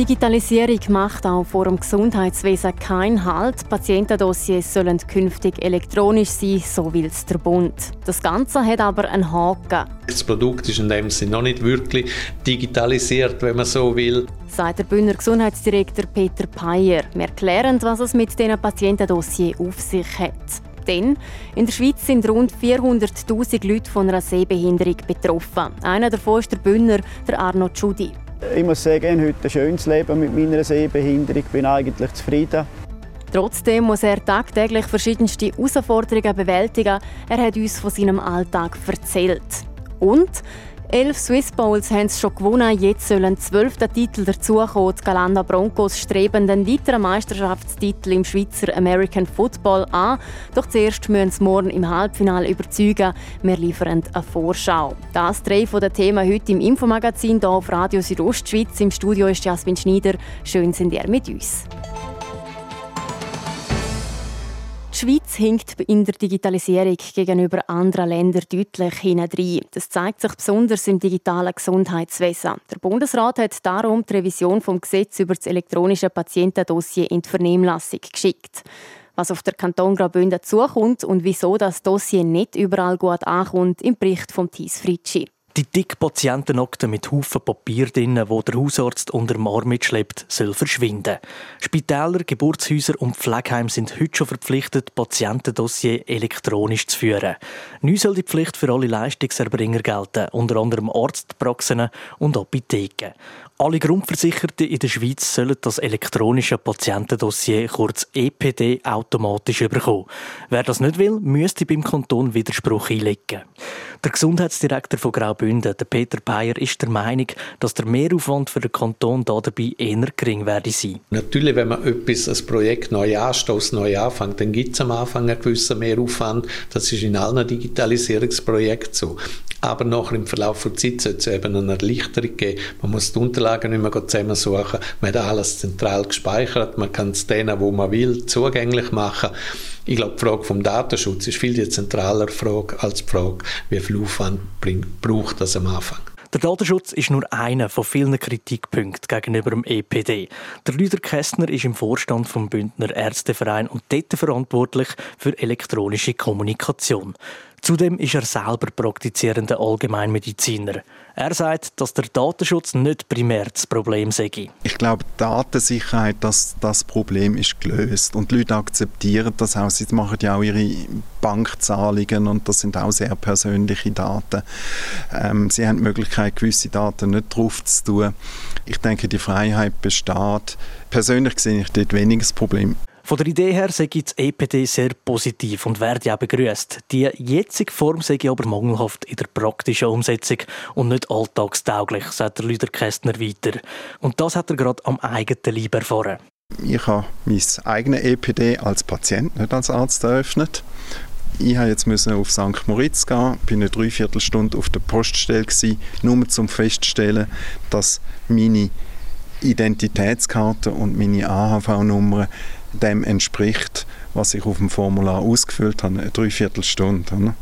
Digitalisierung macht auch vor dem Gesundheitswesen keinen Halt. Patientendossiers sollen künftig elektronisch sein, so will es der Bund. Das Ganze hat aber einen Haken. Das Produkt ist in dem Sinne noch nicht wirklich digitalisiert, wenn man so will. Sagt der Bühner Gesundheitsdirektor Peter Peyer. Wir erklären, was es mit diesen Patientendossiers auf sich hat. Denn in der Schweiz sind rund 400.000 Leute von einer Sehbehinderung betroffen. Einer davon ist der Bühner, der Arno Tschudi. Ich muss sagen, ich habe heute ein schönes Leben mit meiner Sehbehinderung. Ich bin eigentlich zufrieden. Trotzdem muss er tagtäglich verschiedenste Herausforderungen bewältigen. Er hat uns von seinem Alltag erzählt. Und Elf Swiss Bowls haben es schon gewonnen. Jetzt sollen zwölf Titel dazukommen. Die Galanda Broncos streben den weiteren Meisterschaftstitel im Schweizer American Football an. Doch zuerst müssen sie morgen im Halbfinale überzeugen. Wir liefern eine Vorschau. Das drei von den Themen heute im Infomagazin hier auf Radio Südostschweiz. Im Studio ist Jasmin Schneider. Schön sind ihr mit uns. Die Schweiz hinkt in der Digitalisierung gegenüber anderen Ländern deutlich hinein. Das zeigt sich besonders im digitalen Gesundheitswesen. Der Bundesrat hat darum die Revision vom Gesetz über das elektronische Patientendossier in die Vernehmlassung geschickt. Was auf der Kanton Graubünden zukommt und wieso das Dossier nicht überall gut ankommt, im Bericht von Thies Fritschi. Die dicke Patientenakte mit Haufen Papier drin, wo der Hausarzt unter dem Arm mitschleppt, soll verschwinden. Spitäler, Geburtshäuser und Pflegeheime sind heute schon verpflichtet, Patientendossier elektronisch zu führen. Neu soll die Pflicht für alle Leistungserbringer gelten, unter anderem Arztpraxen und Apotheken. Alle Grundversicherten in der Schweiz sollen das elektronische Patientendossier, kurz EPD, automatisch bekommen. Wer das nicht will, müsste beim Kanton Widerspruch einlegen. Der Gesundheitsdirektor von Graubünden, der Peter Peyer, ist der Meinung, dass der Mehraufwand für den Kanton dabei eher gering werde sein. Natürlich, wenn man etwas, ein Projekt neu anstößt, neu anfängt, dann gibt es am Anfang einen gewissen Mehraufwand. Das ist in allen Digitalisierungsprojekten so. Aber nachher im Verlauf der Zeit sollte es eben eine Erleichterung geben. Man muss die Unterlagen nicht mehr zusammensuchen. Man hat alles zentral gespeichert. Man kann es denen, wo man will, zugänglich machen. Ich glaube, die Frage vom Datenschutz ist viel zentraler Frage als die Frage, wie viel Aufwand bringt, braucht das am Anfang. Der Datenschutz ist nur einer von vielen Kritikpunkten gegenüber dem EPD. Der Lüder Kästner ist im Vorstand vom Bündner Ärzteverein und dort verantwortlich für elektronische Kommunikation. Zudem ist er selber praktizierender Allgemeinmediziner. Er sagt, dass der Datenschutz nicht primär das Problem sei. Ich glaube, Datensicherheit, das, das Problem ist gelöst. Und die Leute akzeptieren das auch. Sie machen ja auch ihre Bankzahlungen und das sind auch sehr persönliche Daten. Ähm, sie haben die Möglichkeit, gewisse Daten nicht drauf zu tun. Ich denke, die Freiheit besteht. Persönlich sehe ich dort weniger das Problem. Von der Idee her sei das EPD sehr positiv und werde auch begrüßt. Die jetzige Form sei aber mangelhaft in der praktischen Umsetzung und nicht alltagstauglich, sagt der Lüder Kästner weiter. Und das hat er gerade am eigenen Leib erfahren. Ich habe mein eigenes EPD als Patient, nicht als Arzt eröffnet. Ich musste jetzt auf St. Moritz gehen, bin eine Dreiviertelstunde auf der Poststelle gewesen, nur um festzustellen, dass meine Identitätskarte und meine AHV-Nummer dem entspricht, was ich auf dem Formular ausgefüllt habe, eine Dreiviertelstunde.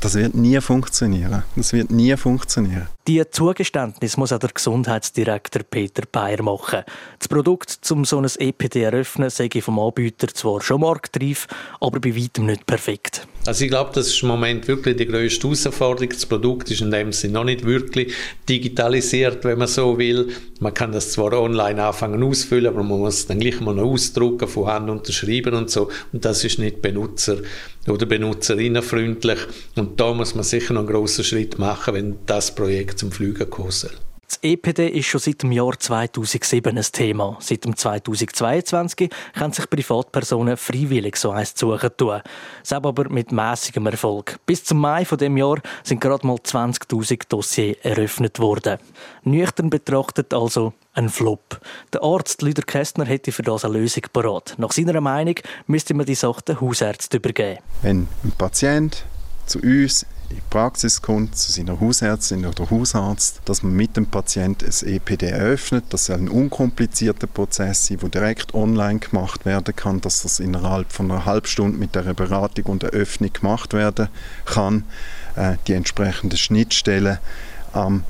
Das wird nie funktionieren. Das wird nie funktionieren. Die Zugeständnis muss auch der Gesundheitsdirektor Peter Bayer machen. Das Produkt, um so ein EPD zu eröffnen, sei vom Anbieter zwar schon marktreif, aber bei weitem nicht perfekt. Also ich glaube, das ist im Moment wirklich die grösste Herausforderung. Das Produkt ist in dem Sinne noch nicht wirklich digitalisiert, wenn man so will. Man kann das zwar online anfangen ausfüllen, aber man muss es dann gleich mal noch ausdrucken, von Hand unterschreiben und so. Und das ist nicht Benutzer- oder Benutzerinnenfreundlich. Und da muss man sicher noch einen grossen Schritt machen, wenn das Projekt zum kommen soll. Das EPD ist schon seit dem Jahr 2007 ein Thema. Seit dem 2022 können sich Privatpersonen freiwillig so eins suchen tun. Selbst aber mit mäßigem Erfolg. Bis zum Mai von dem Jahr sind gerade mal 20.000 Dossiers eröffnet worden. Nüchtern betrachtet also ein Flop. Der Arzt Lüder Kästner hätte für das eine Lösung parat. Nach seiner Meinung müsste man die Sache den Hausärzten übergeben. Wenn ein Patient zu uns die Praxis kommt, zu seiner Hausärztin oder Hausarzt, dass man mit dem Patienten ein EPD eröffnet. Das soll ein unkomplizierter Prozess sein, der direkt online gemacht werden kann, dass das innerhalb von einer halben Stunde mit der Beratung und Eröffnung gemacht werden kann. Äh, die entsprechenden Schnittstellen am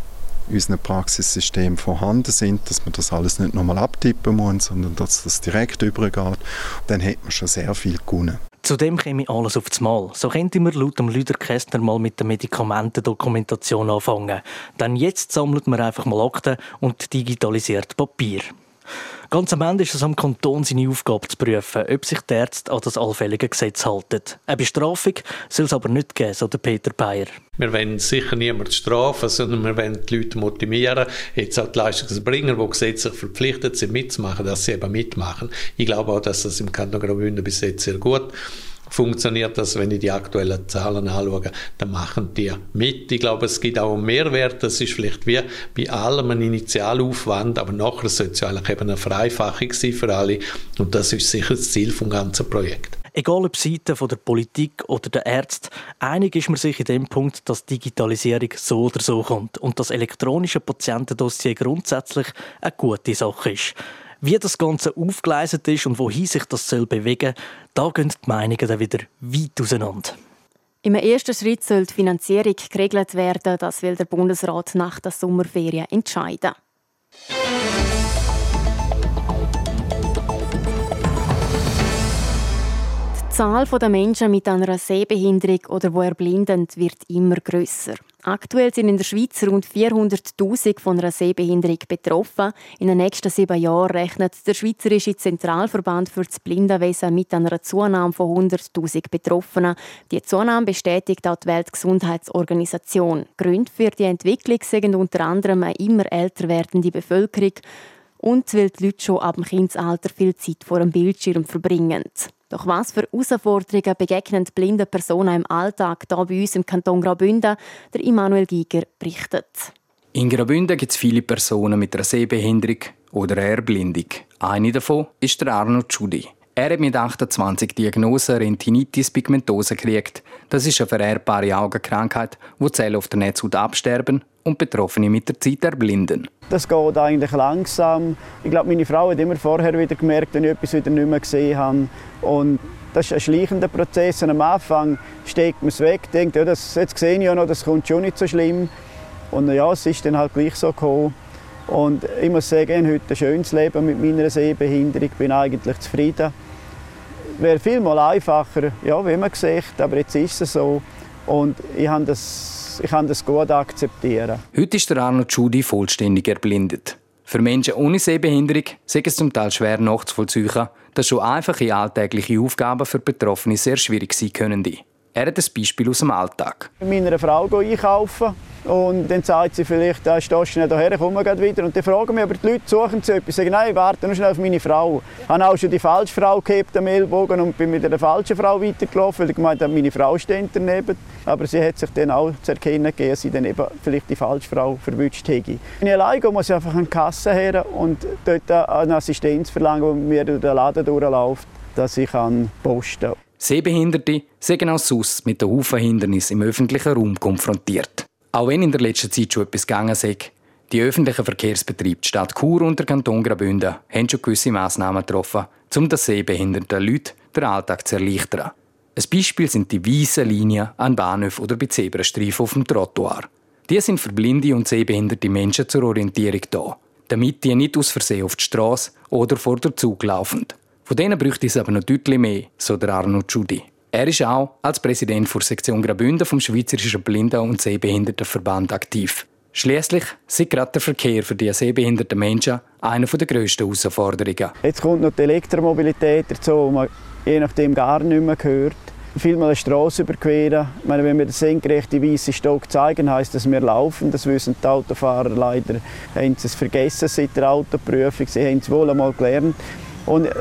unserem Praxissystem vorhanden sind, dass man das alles nicht nochmal abtippen muss, sondern dass das direkt übergeht, dann hat man schon sehr viel gewonnen. Zudem käme alles aufs Mal. So könnte man laut dem Lüder Kästner mal mit der Medikamentendokumentation anfangen. Denn jetzt sammelt man einfach mal Akten und digitalisiert Papier. Ganz am Ende ist es am Kanton seine Aufgabe zu prüfen, ob sich die Ärzte an das allfällige Gesetz halten. Eine Bestrafung soll es aber nicht geben, so der Peter Bayer. Wir wollen sicher niemanden strafen, sondern wir wollen die Leute motivieren, jetzt auch die Leistungsbringer, die gesetzlich verpflichtet sind, mitzumachen, dass sie eben mitmachen. Ich glaube auch, dass das im Kanton Graubünden bis jetzt sehr gut funktioniert das, wenn ich die aktuellen Zahlen anschaue, dann machen die mit. Ich glaube, es gibt auch einen Mehrwert. Das ist vielleicht wie bei allem ein Initialaufwand, aber nachher sollte es eigentlich eben eine Vereinfachung sein für alle. Und das ist sicher das Ziel des ganzen Projekts. Egal ob Seite von der Politik oder der Ärzte, einig ist man sich in dem Punkt, dass Digitalisierung so oder so kommt und das elektronische Patientendossier grundsätzlich eine gute Sache ist. Wie das Ganze aufgeleistet ist und wohin sich das soll bewegen da gehen die Meinungen dann wieder weit auseinander. Im ersten Schritt soll die Finanzierung geregelt werden. Das will der Bundesrat nach der Sommerferien entscheiden. Die Zahl der Menschen mit einer Sehbehinderung oder wo erblindend wird immer grösser. Aktuell sind in der Schweiz rund 400.000 von einer Sehbehinderung betroffen. In den nächsten sieben Jahren rechnet der Schweizerische Zentralverband für das Blindenwesen mit einer Zunahme von 100.000 Betroffenen. Die Zunahme bestätigt auch die Weltgesundheitsorganisation. Gründe für die Entwicklung sind unter anderem eine immer älter werdende Bevölkerung und weil die Leute schon ab dem Kindesalter viel Zeit vor dem Bildschirm verbringen. Doch was für Herausforderungen begegnen blinde Personen im Alltag hier bei uns im Kanton Graubünden? Der Immanuel Giger berichtet. In Graubünden gibt es viele Personen mit einer Sehbehinderung oder einer Erblindung. Eine davon ist der Arno Tschudi. Er hat mit 28 Diagnosen Retinitis pigmentosa gekriegt. Das ist eine vererbbare Augenkrankheit, wo Zellen auf der Netzhaut absterben und Betroffene mit der Zeit erblinden. Das geht eigentlich langsam. Ich glaube, meine Frau hat immer vorher wieder gemerkt, wenn ich etwas wieder nicht mehr gesehen habe. Und das ist ein schleichender Prozess. Und am Anfang steckt man es weg, denkt, ja, das, jetzt sehe ich ja noch, das kommt schon nicht so schlimm. Und ja, es ist dann halt gleich so gekommen. Und ich muss sagen, ich habe heute ein schönes Leben mit meiner Sehbehinderung. Ich bin eigentlich zufrieden. Wäre viel mal einfacher, ja, wie man sieht, aber jetzt ist es so. Und ich habe das, ich kann das gut akzeptieren. Heute ist der Arno Schudi vollständig erblindet. Für Menschen ohne Sehbehinderung ist es zum Teil schwer nachzuvollziehen, dass schon einfache alltägliche Aufgaben für Betroffene sehr schwierig sein können. Er hat ein Beispiel aus dem Alltag. Mit meiner Frau einkaufen und dann sagt sie vielleicht, da stehst du schnell hierher, komm wir wieder. Und dann fragen mich, aber die Leute suchen sie etwas. Ich sage, nein, warte nur schnell auf meine Frau. Ich habe auch schon die falsche Frau gehabt am Ellbogen und bin mit der falschen Frau weitergelaufen, weil ich gemeint habe, meine Frau steht daneben. Aber sie hat sich dann auch zu erkennen gegeben, dass sie dann eben vielleicht die falsche Frau verwünscht hätte. Wenn ich allein gehe, muss ich einfach an die Kasse her und dort eine Assistenz verlangen, die mir durch den Laden durchläuft, dass ich posten kann. Sehbehinderte sind auch sonst mit den Haufen Hindernissen im öffentlichen Raum konfrontiert. Auch wenn in der letzten Zeit schon etwas gegangen ist, die öffentlichen Verkehrsbetriebe die Stadt Chur und der Kanton Graubünden haben schon gewisse Massnahmen getroffen, um den sehbehinderten Leuten den Alltag zu erleichtern. Ein Beispiel sind die weißen Linien an Bahnhöfen oder bei Zebrastreifen auf dem Trottoir. Die sind für blinde und sehbehinderte Menschen zur Orientierung da, damit die nicht aus Versehen auf die Straße oder vor der Zug laufen. Von denen bräuchte es aber noch deutlich mehr, so der Arno Giudi. Er ist auch als Präsident der Sektion Graubünden vom Schweizerischen Blinden- und Sehbehindertenverband aktiv. Schließlich ist gerade der Verkehr für die sehbehinderten Menschen eine der grössten Herausforderungen. Jetzt kommt noch die Elektromobilität dazu, wo man je nachdem gar nicht mehr hört. Vielmal eine Straße überqueren. Meine, wenn wir den senkrechten weißen Stock zeigen, heisst das, wir laufen. Das wissen die Autofahrer leider. Haben sie es vergessen seit der Autoprüfung. Sie haben es wohl einmal gelernt. Und äh,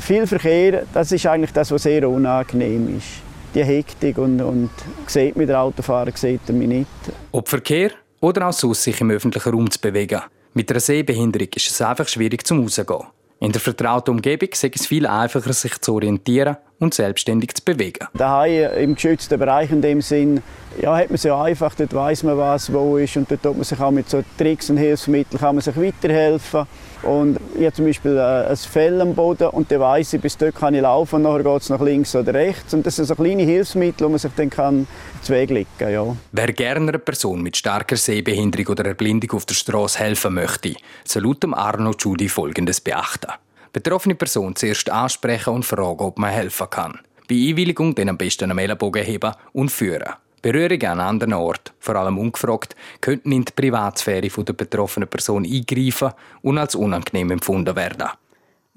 viel Verkehr, das ist eigentlich das, was sehr unangenehm ist. Die Hektik und, und sieht mich der Autofahrer sieht er mich nicht. Ob Verkehr oder auch sonst sich im öffentlichen Raum zu bewegen. Mit einer Sehbehinderung ist es einfach schwierig zum Rausgehen. In der vertrauten Umgebung ist es viel einfacher, sich zu orientieren und selbstständig zu bewegen. Daheim im geschützten Bereich in dem Sinn, ja, hat man es ja einfach, dort weiß man, was wo ist und dort tut man sich auch mit so Tricks und Hilfsmitteln kann man sich weiterhelfen. Und ich zum Beispiel äh, ein Fell am Boden und dann weiss ich, bis dort kann ich laufen und nachher geht es nach links oder rechts. Und das sind so kleine Hilfsmittel, die man sich dann kann zulegen kann. Ja. Wer gerne einer Person mit starker Sehbehinderung oder Erblindung auf der Straße helfen möchte, soll laut Arno Giudi Folgendes beachten. Betroffene Person zuerst ansprechen und fragen, ob man helfen kann. Bei Einwilligung dann am besten einen Ellenbogen heben und führen. Berührungen an anderen Orten, vor allem ungefragt, könnten in die Privatsphäre der betroffenen Person eingreifen und als unangenehm empfunden werden.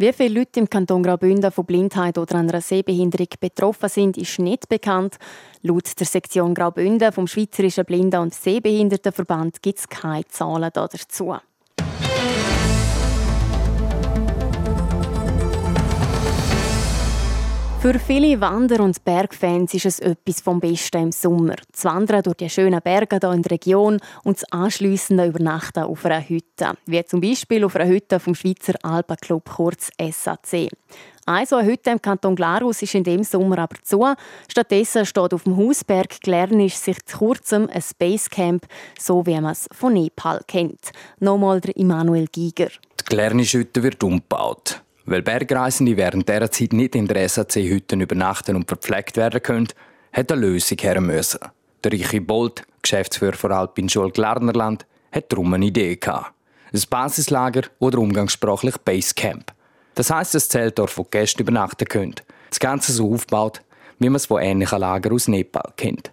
Wie viele Leute im Kanton Graubünden von Blindheit oder einer Sehbehinderung betroffen sind, ist nicht bekannt. Laut der Sektion Graubünden vom Schweizerischen Blinden- und Sehbehindertenverband gibt es keine Zahlen dazu. Für viele Wander- und Bergfans ist es etwas vom Besten im Sommer. Das Wandern durch die schönen Berge hier in der Region und das anschliessende Übernachten auf einer Hütte. Wie zum Beispiel auf einer Hütte vom Schweizer Alpenclub, kurz SAC. Eine so eine Hütte im Kanton Glarus ist in dem Sommer aber zu. Stattdessen steht auf dem Hausberg Glernisch sich kurzem ein Basecamp, so wie man es von Nepal kennt. Nochmal der Immanuel Giger. Die Glernisch-Hütte wird umgebaut. Weil Bergreisende während dieser Zeit nicht in der SAC-Hütte übernachten und verpflegt werden können, hat eine Lösung her müssen. Der Richie Bolt, Geschäftsführer von Alpin Schul Glarnerland, hat darum eine Idee gehabt. Ein Basislager oder umgangssprachlich Basecamp. Das heisst, ein Zeltdorf, wo Gäste übernachten können. Das Ganze so aufgebaut, wie man es von ähnlichen Lagern aus Nepal kennt.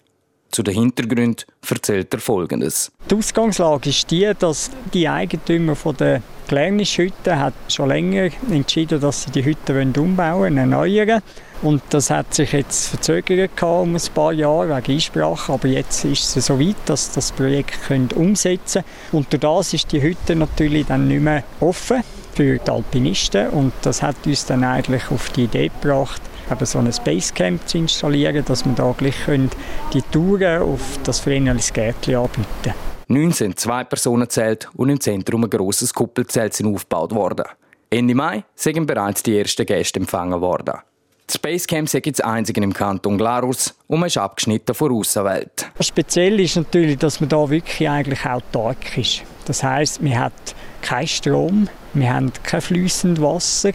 Zu den Hintergründen erzählt er Folgendes. Die Ausgangslage ist die, dass die Eigentümer der Glärnischhütte hat schon länger entschieden, dass sie die Hütte umbauen erneuern. Und das hat sich jetzt verzögert um ein paar Jahre wegen Einsprache, aber jetzt ist es so weit, dass das Projekt können umsetzen und durch das ist die Hütte natürlich dann nicht mehr offen für die Alpinisten. Und das hat uns dann eigentlich auf die Idee gebracht, eben so ein Basecamp zu installieren, dass wir da gleich die Touren auf das Vrenelis Gärtchen anbieten können. 19 zwei Personen zählt und im Zentrum ein grosses Kuppelzelt sind aufgebaut worden. Ende Mai sind bereits die ersten Gäste empfangen worden. Das Basecamp ist das einzige im Kanton Glarus und man ist abgeschnitten von der Außenwelt. Speziell ist natürlich, dass man da wirklich eigentlich autark ist. Das heißt, man hat keinen Strom, wir haben kein fließendes Wasser,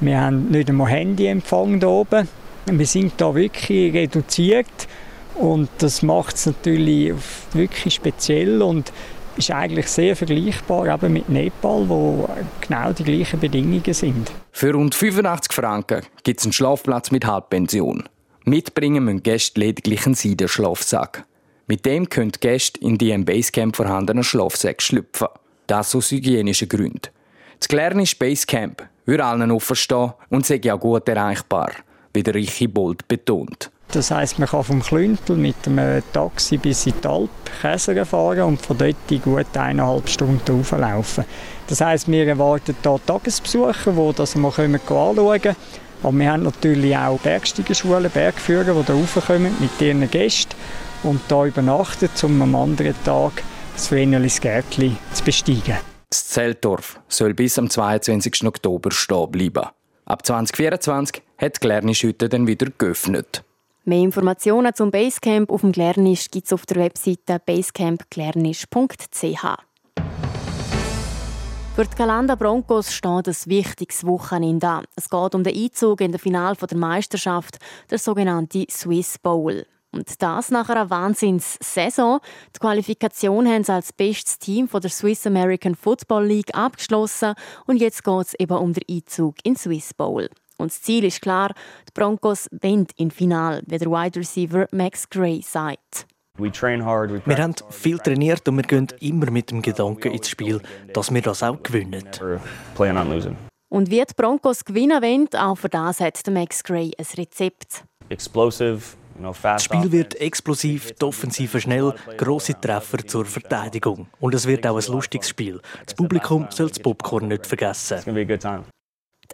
wir haben nicht einmal Handyempfang hier oben. Wir sind da wirklich reduziert und das macht es natürlich wirklich speziell und ist eigentlich sehr vergleichbar eben mit Nepal, wo genau die gleichen Bedingungen sind. Für rund 85 Franken gibt es einen Schlafplatz mit Halbpension. Mitbringen müssen Gäste lediglich einen Seidenschlafsack. Mit dem können Gäste in die im Basecamp vorhandenen Schlafsäcke schlüpfen. Das aus hygienischen Gründen. Das Glernisch Basecamp würde allen offen stehen und sei auch gut erreichbar, wie der Richie Bolt betont. Das heisst, man kann vom Klüntel mit einem Taxi bis in die Alp fahren und von dort in gut eineinhalb Stunden rauflaufen. Das heisst, wir erwarten hier Tagesbesucher, die das mal anschauen können. Aber wir haben natürlich auch Bergsteigerschulen, Bergführer, die hier raufkommen mit ihren Gästen und hier übernachten, um am anderen Tag das Vrenelis Gärtli zu besteigen. Das Zeltdorf soll bis am 22. Oktober stehen bleiben. Ab 2024 hat die Glernischhütte dann wieder geöffnet. Mehr Informationen zum Basecamp auf dem Glernisch gibt es auf der Webseite basecampglernisch.ch. Für die Galanda Broncos steht ein wichtiges Wochenende an. Es geht um den Einzug in das Finale der Meisterschaft, der sogenannte Swiss Bowl. Und das nach einer Wahnsinnssaison. Die Qualifikation haben sie als bestes Team von der Swiss American Football League abgeschlossen und jetzt geht es eben um den Einzug in Swiss Bowl. Und das Ziel ist klar, die Broncos wollen im Final, wie der Wide Receiver Max Gray sagt. Wir haben viel trainiert und wir gehen immer mit dem Gedanken ins Spiel, dass wir das auch gewinnen. Und wie die Broncos gewinnen wollen, auch für das hat Max Gray ein Rezept. Explosive, das Spiel wird explosiv, die Offensive schnell, grosse Treffer zur Verteidigung. Und es wird auch ein lustiges Spiel. Das Publikum soll das Popcorn nicht vergessen.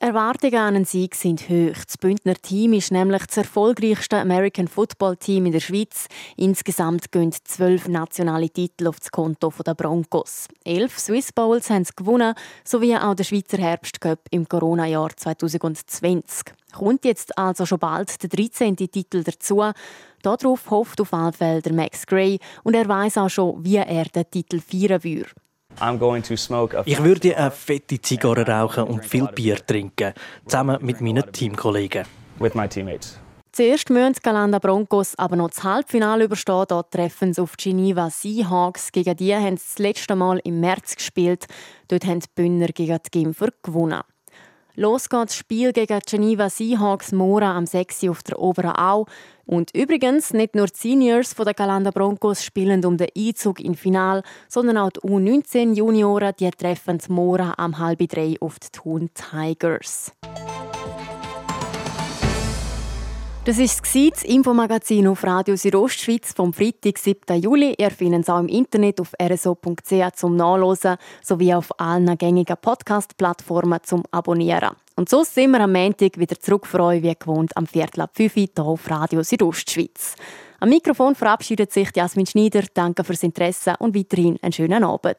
Erwartungen an einen Sieg sind hoch. Das Bündner Team ist nämlich das erfolgreichste American Football Team in der Schweiz. Insgesamt gehen zwölf nationale Titel auf das Konto der Broncos. Elf Swiss Bowls haben sie gewonnen, sowie auch der Schweizer Herbstcup im Corona-Jahr 2020. Kommt jetzt also schon bald der 13. Titel dazu. Darauf hofft auf alle Max Gray und er weiß auch schon, wie er den Titel feiern würde. Ich würde eine fette Zigarre rauchen und viel Bier trinken, zusammen mit meinen Teamkollegen. Zuerst müssen die Galanda Broncos aber noch das Halbfinale überstehen. Dort treffen sie auf die Geneva Seahawks. Gegen die haben sie das letzte Mal im März gespielt. Dort haben die Bündner gegen die Gimfer gewonnen. Los geht das Spiel gegen die Geneva Seahawks Mora am 6. auf der Oberen Au. Und übrigens, nicht nur die Seniors von der Galanda Broncos spielen um den Einzug in Final, sondern auch die U19 Junioren, die treffen Mora am halb drei auf die Thun Tigers. Das war das Infomagazin auf Radio Südostschweiz vom Freitag, 7. Juli. Ihr findet es auch im Internet auf rso.ch zum Nachlesen sowie auf allen gängigen Podcast-Plattformen zum Abonnieren. Und so sind wir am Montag wieder zurück für euch, wie gewohnt, am Viertel ab 5 Uhr hier auf Radio Südostschweiz. Am Mikrofon verabschiedet sich Jasmin Schneider. Danke fürs Interesse und weiterhin einen schönen Abend.